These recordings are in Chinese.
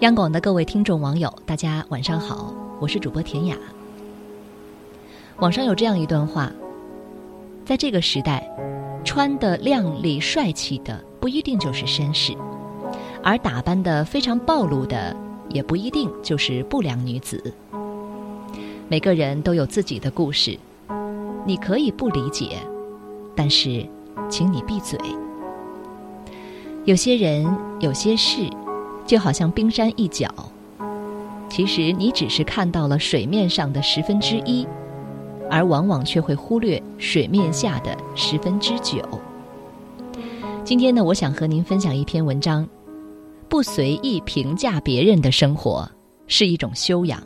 央广的各位听众网友，大家晚上好，我是主播田雅。网上有这样一段话：在这个时代，穿的靓丽帅气的不一定就是绅士，而打扮的非常暴露的也不一定就是不良女子。每个人都有自己的故事，你可以不理解，但是，请你闭嘴。有些人，有些事。就好像冰山一角，其实你只是看到了水面上的十分之一，而往往却会忽略水面下的十分之九。今天呢，我想和您分享一篇文章：不随意评价别人的生活是一种修养。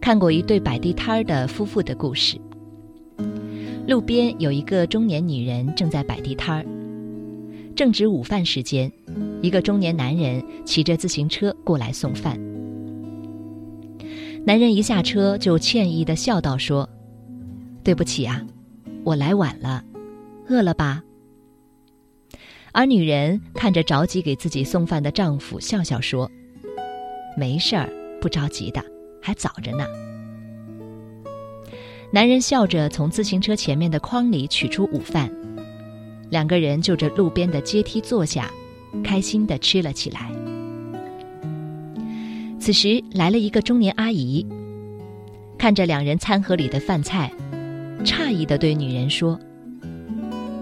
看过一对摆地摊儿的夫妇的故事，路边有一个中年女人正在摆地摊儿。正值午饭时间，一个中年男人骑着自行车过来送饭。男人一下车就歉意的笑道：“说，对不起啊，我来晚了，饿了吧？”而女人看着着急给自己送饭的丈夫，笑笑说：“没事儿，不着急的，还早着呢。”男人笑着从自行车前面的筐里取出午饭。两个人就着路边的阶梯坐下，开心的吃了起来。此时来了一个中年阿姨，看着两人餐盒里的饭菜，诧异的对女人说：“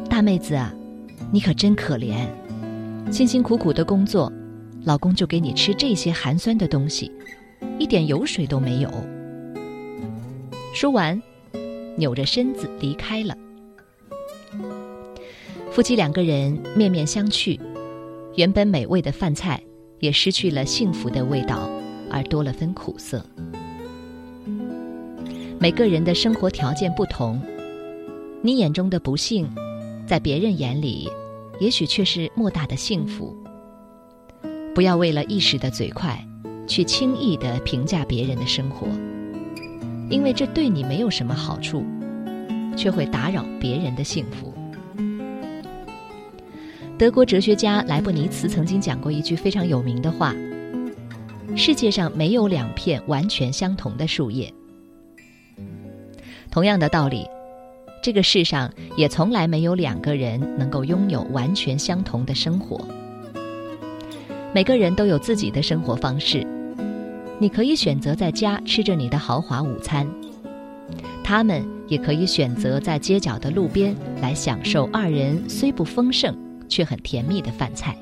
大妹子啊，你可真可怜，辛辛苦苦的工作，老公就给你吃这些寒酸的东西，一点油水都没有。”说完，扭着身子离开了。夫妻两个人面面相觑，原本美味的饭菜也失去了幸福的味道，而多了分苦涩。每个人的生活条件不同，你眼中的不幸，在别人眼里，也许却是莫大的幸福。不要为了一时的嘴快，去轻易的评价别人的生活，因为这对你没有什么好处，却会打扰别人的幸福。德国哲学家莱布尼茨曾经讲过一句非常有名的话：“世界上没有两片完全相同的树叶。”同样的道理，这个世上也从来没有两个人能够拥有完全相同的生活。每个人都有自己的生活方式，你可以选择在家吃着你的豪华午餐，他们也可以选择在街角的路边来享受二人虽不丰盛。却很甜蜜的饭菜，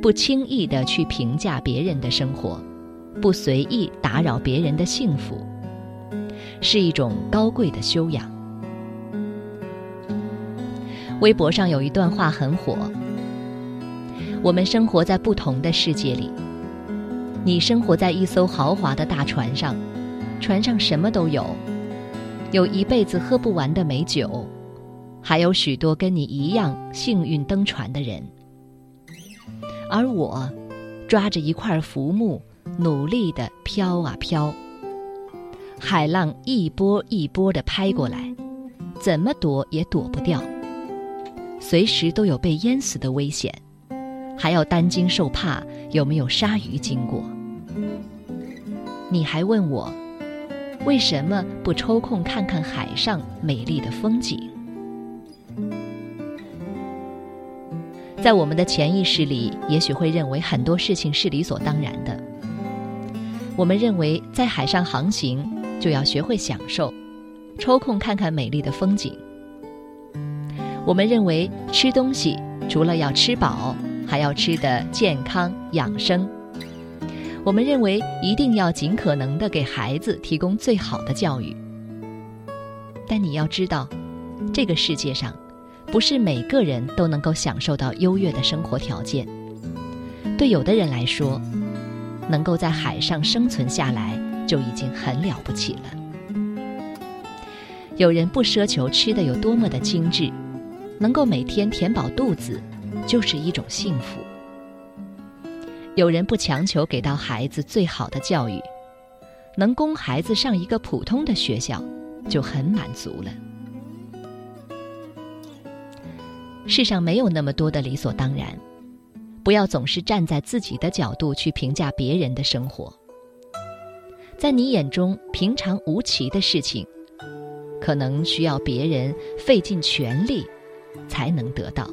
不轻易的去评价别人的生活，不随意打扰别人的幸福，是一种高贵的修养。微博上有一段话很火：我们生活在不同的世界里，你生活在一艘豪华的大船上，船上什么都有，有一辈子喝不完的美酒。还有许多跟你一样幸运登船的人，而我抓着一块浮木，努力的飘啊飘。海浪一波一波的拍过来，怎么躲也躲不掉，随时都有被淹死的危险，还要担惊受怕有没有鲨鱼经过。你还问我，为什么不抽空看看海上美丽的风景？在我们的潜意识里，也许会认为很多事情是理所当然的。我们认为，在海上航行就要学会享受，抽空看看美丽的风景。我们认为，吃东西除了要吃饱，还要吃得健康养生。我们认为，一定要尽可能的给孩子提供最好的教育。但你要知道，这个世界上。不是每个人都能够享受到优越的生活条件。对有的人来说，能够在海上生存下来就已经很了不起了。有人不奢求吃的有多么的精致，能够每天填饱肚子就是一种幸福。有人不强求给到孩子最好的教育，能供孩子上一个普通的学校就很满足了。世上没有那么多的理所当然，不要总是站在自己的角度去评价别人的生活。在你眼中平常无奇的事情，可能需要别人费尽全力才能得到。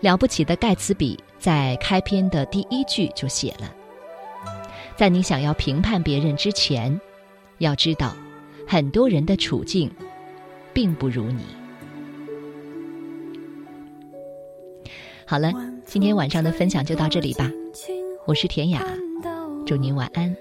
了不起的盖茨比在开篇的第一句就写了：“在你想要评判别人之前，要知道很多人的处境并不如你。”好了，今天晚上的分享就到这里吧。我是田雅，祝您晚安。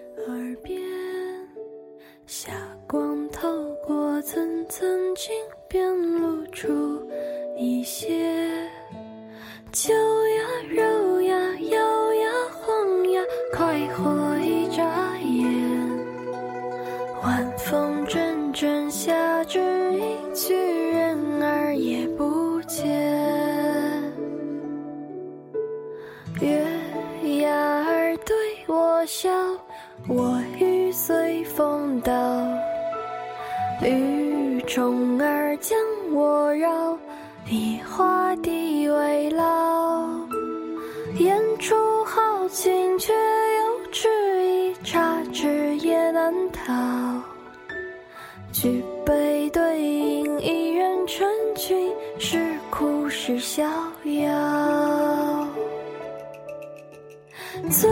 笑，我欲随风倒，雨虫儿将我绕，以花地为牢。言出豪情，却又迟疑，差之也难逃。举杯对饮，一人成群，是哭是逍遥。醉